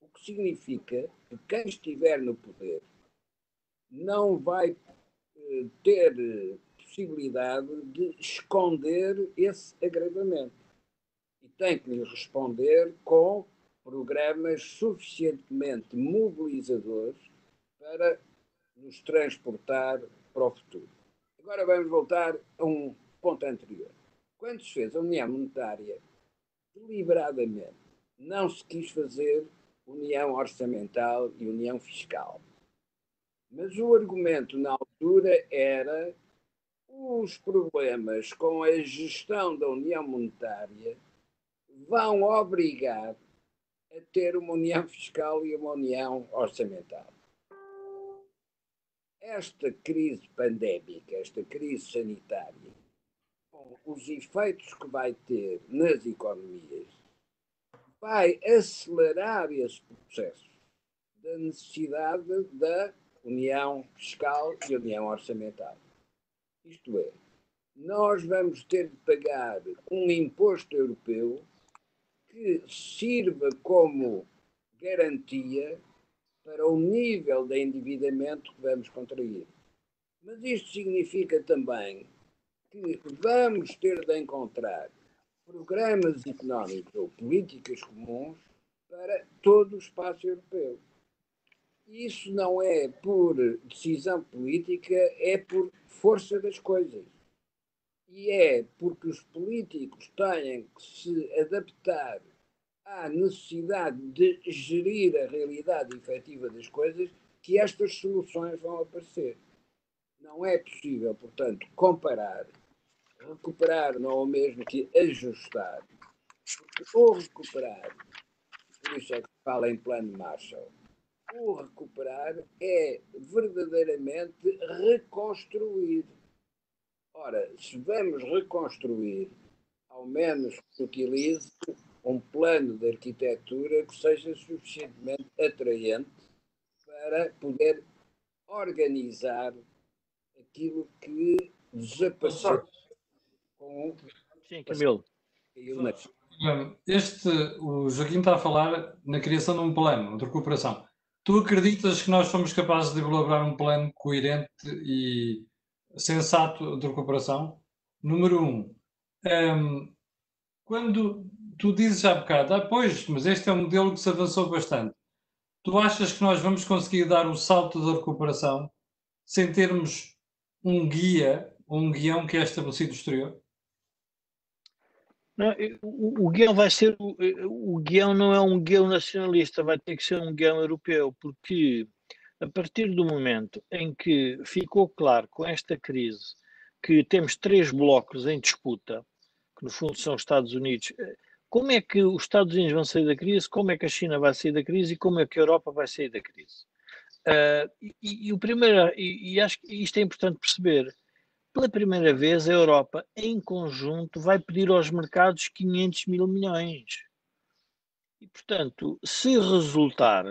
O que significa que quem estiver no poder não vai eh, ter possibilidade de esconder esse agravamento. E tem que lhe responder com programas suficientemente mobilizadores para nos transportar para o futuro. Agora vamos voltar a um ponto anterior. Quando se fez a União Monetária, deliberadamente não se quis fazer União Orçamental e União Fiscal. Mas o argumento na altura era os problemas com a gestão da União Monetária vão obrigar a ter uma União Fiscal e uma União Orçamental. Esta crise pandémica, esta crise sanitária, com os efeitos que vai ter nas economias, vai acelerar esse processo da necessidade da união fiscal e união orçamental. Isto é, nós vamos ter de pagar um imposto europeu que sirva como garantia para o nível de endividamento que vamos contrair. Mas isto significa também que vamos ter de encontrar programas económicos ou políticas comuns para todo o espaço europeu. Isso não é por decisão política, é por força das coisas. E é porque os políticos têm que se adaptar à necessidade de gerir a realidade efetiva das coisas que estas soluções vão aparecer. Não é possível, portanto, comparar. Recuperar não é o mesmo que ajustar. Porque ou recuperar, por isso é que fala em plano Marshall, o recuperar é verdadeiramente reconstruir. Ora, se vamos reconstruir, ao menos que utilize um plano de arquitetura que seja suficientemente atraente para poder organizar aquilo que desapareceu com Sim, Camilo. Este, o Joaquim está a falar na criação de um plano de recuperação. Tu acreditas que nós somos capazes de elaborar um plano coerente e sensato de recuperação? Número um, um quando tu dizes há bocado, ah, pois, mas este é um modelo que se avançou bastante. Tu achas que nós vamos conseguir dar o salto da recuperação sem termos um guia, um guião que é estabelecido exterior? Não, o, o guião vai ser. O, o guião não é um guião nacionalista, vai ter que ser um guião europeu, porque a partir do momento em que ficou claro com esta crise que temos três blocos em disputa, que no fundo são os Estados Unidos, eh, como é que os Estados Unidos vão sair da crise, como é que a China vai sair da crise e como é que a Europa vai sair da crise? Uh, e, e, o primeiro, e, e acho que isto é importante perceber, pela primeira vez, a Europa, em conjunto, vai pedir aos mercados 500 mil milhões. E, portanto, se resultar,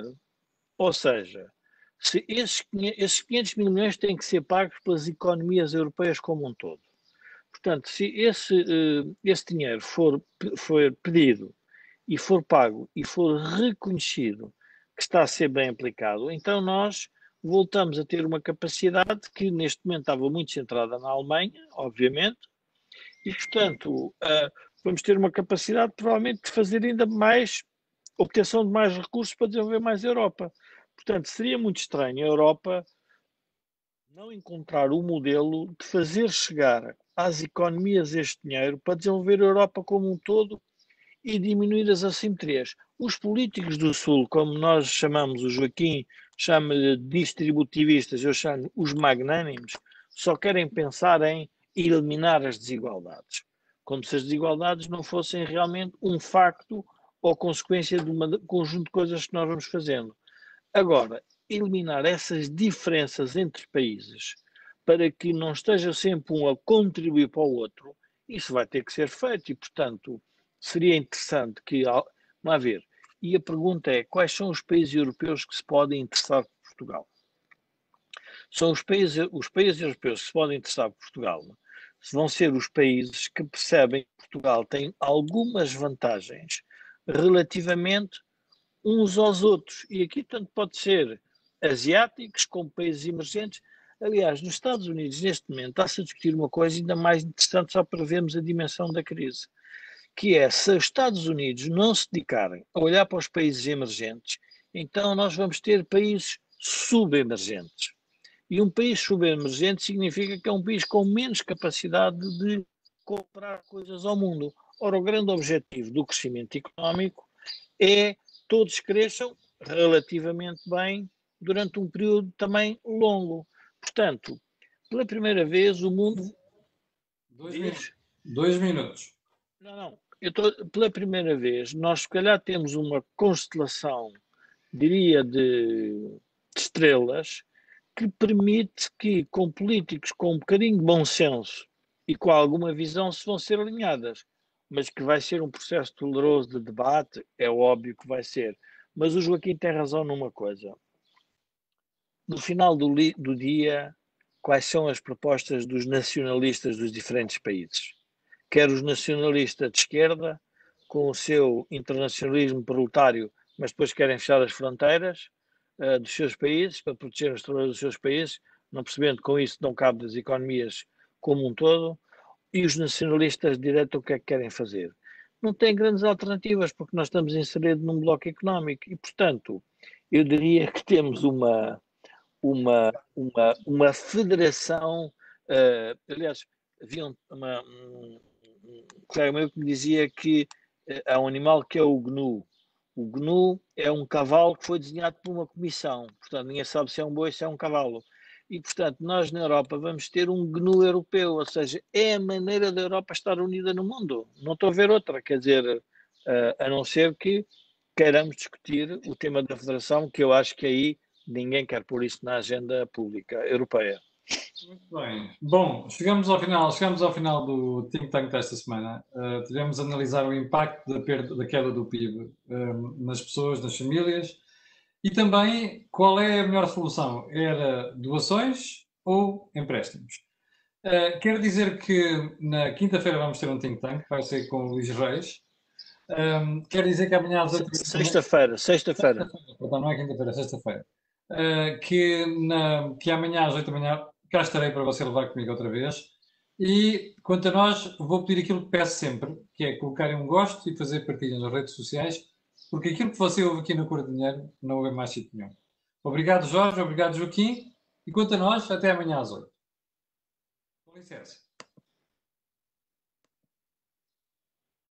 ou seja, se esses, esses 500 mil milhões têm que ser pagos pelas economias europeias como um todo. Portanto, se esse, eh, esse dinheiro for, for pedido e for pago e for reconhecido que está a ser bem aplicado, então nós voltamos a ter uma capacidade que neste momento estava muito centrada na Alemanha, obviamente, e portanto uh, vamos ter uma capacidade provavelmente de fazer ainda mais obtenção de mais recursos para desenvolver mais a Europa. Portanto, seria muito estranho a Europa não encontrar o modelo de fazer chegar às economias este dinheiro para desenvolver a Europa como um todo e diminuir as assimetrias. Os políticos do Sul, como nós chamamos, o Joaquim chama-lhe distributivistas, eu chamo os magnânimos, só querem pensar em eliminar as desigualdades, como se as desigualdades não fossem realmente um facto ou consequência de um conjunto de coisas que nós vamos fazendo. Agora, eliminar essas diferenças entre países para que não esteja sempre um a contribuir para o outro, isso vai ter que ser feito e, portanto, seria interessante que, vamos ver, e a pergunta é: quais são os países europeus que se podem interessar por Portugal? São os países, os países europeus que se podem interessar por Portugal, vão ser os países que percebem que Portugal tem algumas vantagens relativamente uns aos outros. E aqui tanto pode ser asiáticos como países emergentes. Aliás, nos Estados Unidos, neste momento, está-se a discutir uma coisa ainda mais interessante só para vermos a dimensão da crise que é se os Estados Unidos não se dedicarem a olhar para os países emergentes, então nós vamos ter países subemergentes. E um país subemergente significa que é um país com menos capacidade de comprar coisas ao mundo. Ora, o grande objetivo do crescimento económico é todos cresçam relativamente bem durante um período também longo. Portanto, pela primeira vez o mundo. Dois, minutos. Dois minutos. Não, não tô, pela primeira vez, nós se calhar temos uma constelação, diria, de, de estrelas que permite que, com políticos com um bocadinho de bom senso e com alguma visão, se vão ser alinhadas. Mas que vai ser um processo doloroso de debate, é óbvio que vai ser. Mas o Joaquim tem razão numa coisa. No final do, do dia, quais são as propostas dos nacionalistas dos diferentes países? Quer os nacionalistas de esquerda, com o seu internacionalismo proletário, mas depois querem fechar as fronteiras uh, dos seus países para proteger os trabalhadores dos seus países, não percebendo que com isso não cabe das economias como um todo, e os nacionalistas de direita o que é que querem fazer? Não têm grandes alternativas, porque nós estamos inseridos num bloco económico e, portanto, eu diria que temos uma, uma, uma, uma federação. Uh, aliás, havia uma, colega meu que me dizia que uh, há um animal que é o gnu. O gnu é um cavalo que foi desenhado por uma comissão, portanto, ninguém sabe se é um boi se é um cavalo. E, portanto, nós na Europa vamos ter um GNU europeu, ou seja, é a maneira da Europa estar unida no mundo. Não estou a ver outra, quer dizer, uh, a não ser que queiramos discutir o tema da federação, que eu acho que aí ninguém quer pôr isso na agenda pública europeia. Muito bem. Bom, chegamos ao final, chegamos ao final do think tank desta semana. Uh, tivemos a analisar o impacto da, perda, da queda do PIB uh, nas pessoas, nas famílias e também qual é a melhor solução? Era doações ou empréstimos? Uh, quero dizer que na quinta-feira vamos ter um think tank, vai ser com o Luís Reis. Um, quero dizer que amanhã às oito Sexta-feira, sexta-feira. Não é quinta-feira, é sexta-feira. Uh, que, na, que amanhã às oito da manhã cá estarei para você levar comigo outra vez. E quanto a nós, vou pedir aquilo que peço sempre, que é colocarem um gosto e fazer partilha nas redes sociais porque aquilo que você ouve aqui no Cor de Dinheiro não ouve mais sítio nenhum. Obrigado, Jorge, obrigado, Joaquim, e quanto a nós, até amanhã às 8. Com licença.